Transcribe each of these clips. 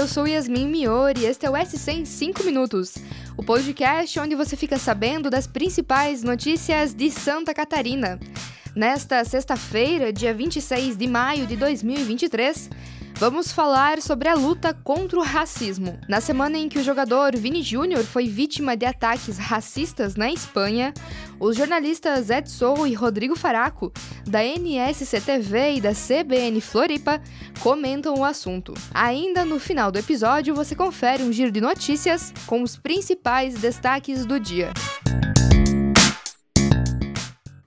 eu sou Yasmin Miori e este é o SC em 5 minutos, o podcast onde você fica sabendo das principais notícias de Santa Catarina. Nesta sexta-feira, dia 26 de maio de 2023, Vamos falar sobre a luta contra o racismo. Na semana em que o jogador Vini Júnior foi vítima de ataques racistas na Espanha, os jornalistas Edson e Rodrigo Faraco, da NSCTV e da CBN Floripa, comentam o assunto. Ainda no final do episódio, você confere um giro de notícias com os principais destaques do dia.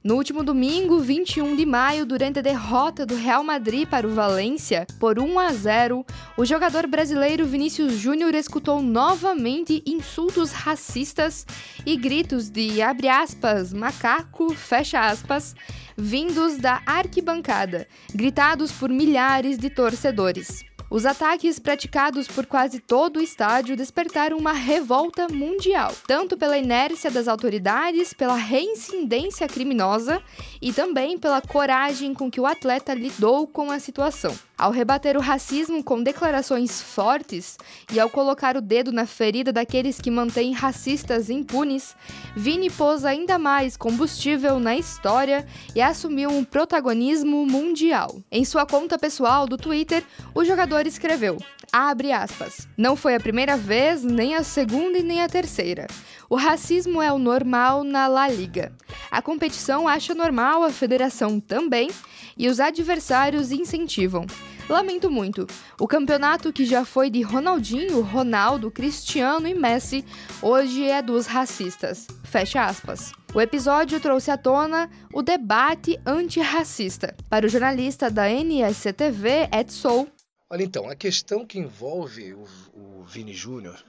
No último domingo, 21 de maio, durante a derrota do Real Madrid para o Valência por 1 a 0, o jogador brasileiro Vinícius Júnior escutou novamente insultos racistas e gritos de abre aspas, macaco, fecha aspas, vindos da arquibancada, gritados por milhares de torcedores. Os ataques praticados por quase todo o estádio despertaram uma revolta mundial, tanto pela inércia das autoridades, pela reincidência criminosa e também pela coragem com que o atleta lidou com a situação. Ao rebater o racismo com declarações fortes e ao colocar o dedo na ferida daqueles que mantêm racistas impunes, Vini pôs ainda mais combustível na história e assumiu um protagonismo mundial. Em sua conta pessoal do Twitter, o jogador escreveu: abre aspas. Não foi a primeira vez, nem a segunda e nem a terceira. O racismo é o normal na La Liga. A competição acha normal, a federação também, e os adversários incentivam. Lamento muito. O campeonato que já foi de Ronaldinho, Ronaldo, Cristiano e Messi, hoje é dos racistas. Fecha aspas. O episódio trouxe à tona o debate antirracista. Para o jornalista da NSCTV, Edson. Olha então, a questão que envolve o, o Vini Júnior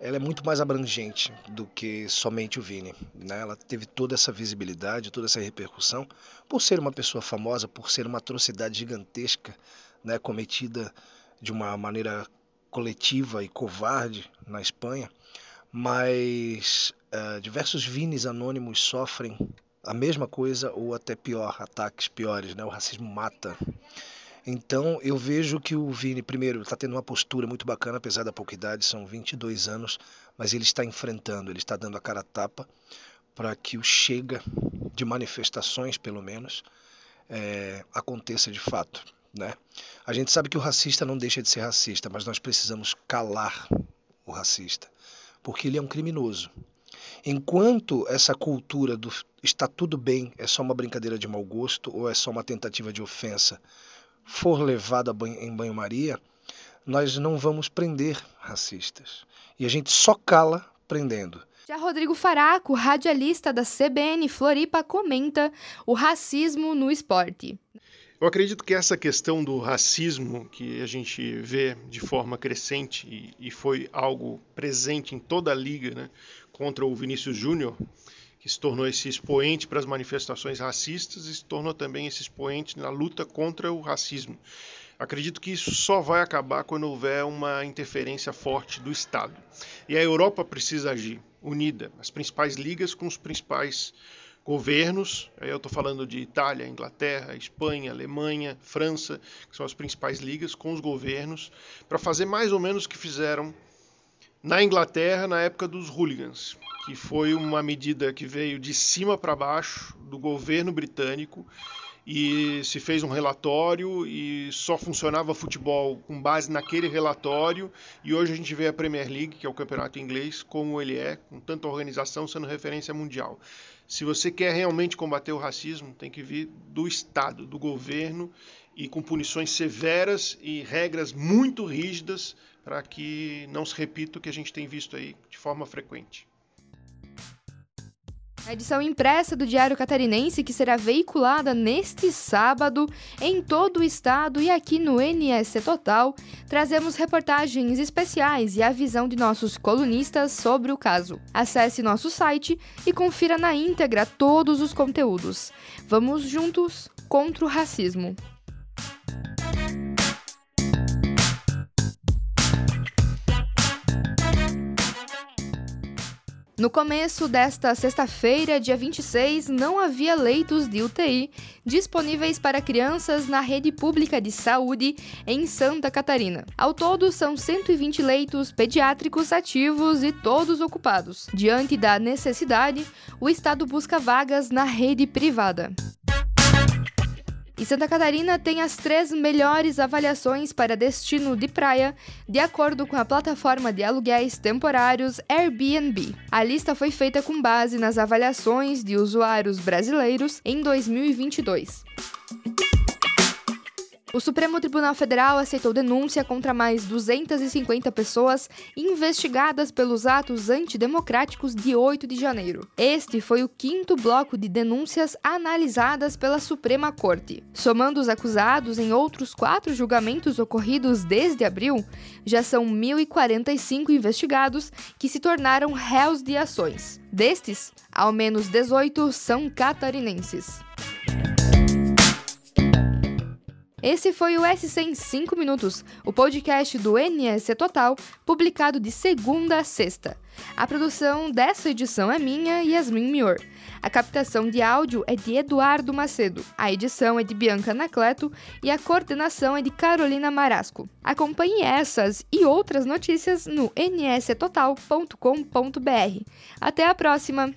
ela é muito mais abrangente do que somente o Vini. Né? Ela teve toda essa visibilidade, toda essa repercussão, por ser uma pessoa famosa, por ser uma atrocidade gigantesca né, cometida de uma maneira coletiva e covarde na Espanha, mas uh, diversos Vinis anônimos sofrem a mesma coisa ou até pior, ataques piores, né? O racismo mata. Então eu vejo que o Vini, primeiro, está tendo uma postura muito bacana, apesar da pouca idade, são 22 anos, mas ele está enfrentando, ele está dando a cara a tapa para que o chega de manifestações, pelo menos, é, aconteça de fato. Né? A gente sabe que o racista não deixa de ser racista, mas nós precisamos calar o racista, porque ele é um criminoso. Enquanto essa cultura do está tudo bem, é só uma brincadeira de mau gosto ou é só uma tentativa de ofensa, for levada em banho-maria, nós não vamos prender racistas. E a gente só cala prendendo. Já Rodrigo Faraco, radialista da CBN Floripa, comenta o racismo no esporte. Eu acredito que essa questão do racismo que a gente vê de forma crescente e, e foi algo presente em toda a liga né, contra o Vinícius Júnior, que se tornou esse expoente para as manifestações racistas e se tornou também esse expoente na luta contra o racismo. Acredito que isso só vai acabar quando houver uma interferência forte do Estado. E a Europa precisa agir unida, as principais ligas com os principais governos, aí eu estou falando de Itália, Inglaterra, Espanha, Alemanha, França, que são as principais ligas, com os governos, para fazer mais ou menos o que fizeram na Inglaterra na época dos hooligans, que foi uma medida que veio de cima para baixo do governo britânico e se fez um relatório e só funcionava futebol com base naquele relatório e hoje a gente vê a Premier League, que é o campeonato inglês, como ele é, com tanta organização sendo referência mundial. Se você quer realmente combater o racismo, tem que vir do Estado, do governo e com punições severas e regras muito rígidas para que não se repita o que a gente tem visto aí de forma frequente. A edição impressa do Diário Catarinense, que será veiculada neste sábado em todo o estado e aqui no NSC Total, trazemos reportagens especiais e a visão de nossos colunistas sobre o caso. Acesse nosso site e confira na íntegra todos os conteúdos. Vamos juntos contra o racismo. No começo desta sexta-feira, dia 26, não havia leitos de UTI disponíveis para crianças na rede pública de saúde em Santa Catarina. Ao todo, são 120 leitos pediátricos ativos e todos ocupados. Diante da necessidade, o Estado busca vagas na rede privada. Santa Catarina tem as três melhores avaliações para destino de praia, de acordo com a plataforma de aluguéis temporários Airbnb. A lista foi feita com base nas avaliações de usuários brasileiros em 2022. O Supremo Tribunal Federal aceitou denúncia contra mais 250 pessoas investigadas pelos atos antidemocráticos de 8 de janeiro. Este foi o quinto bloco de denúncias analisadas pela Suprema Corte. Somando os acusados em outros quatro julgamentos ocorridos desde abril, já são 1.045 investigados que se tornaram réus de ações. Destes, ao menos 18 são catarinenses. Esse foi o SC em 5 minutos, o podcast do NS Total, publicado de segunda a sexta. A produção dessa edição é minha, Yasmin Mior. A captação de áudio é de Eduardo Macedo, a edição é de Bianca Anacleto e a coordenação é de Carolina Marasco. Acompanhe essas e outras notícias no nstotal.com.br. Até a próxima!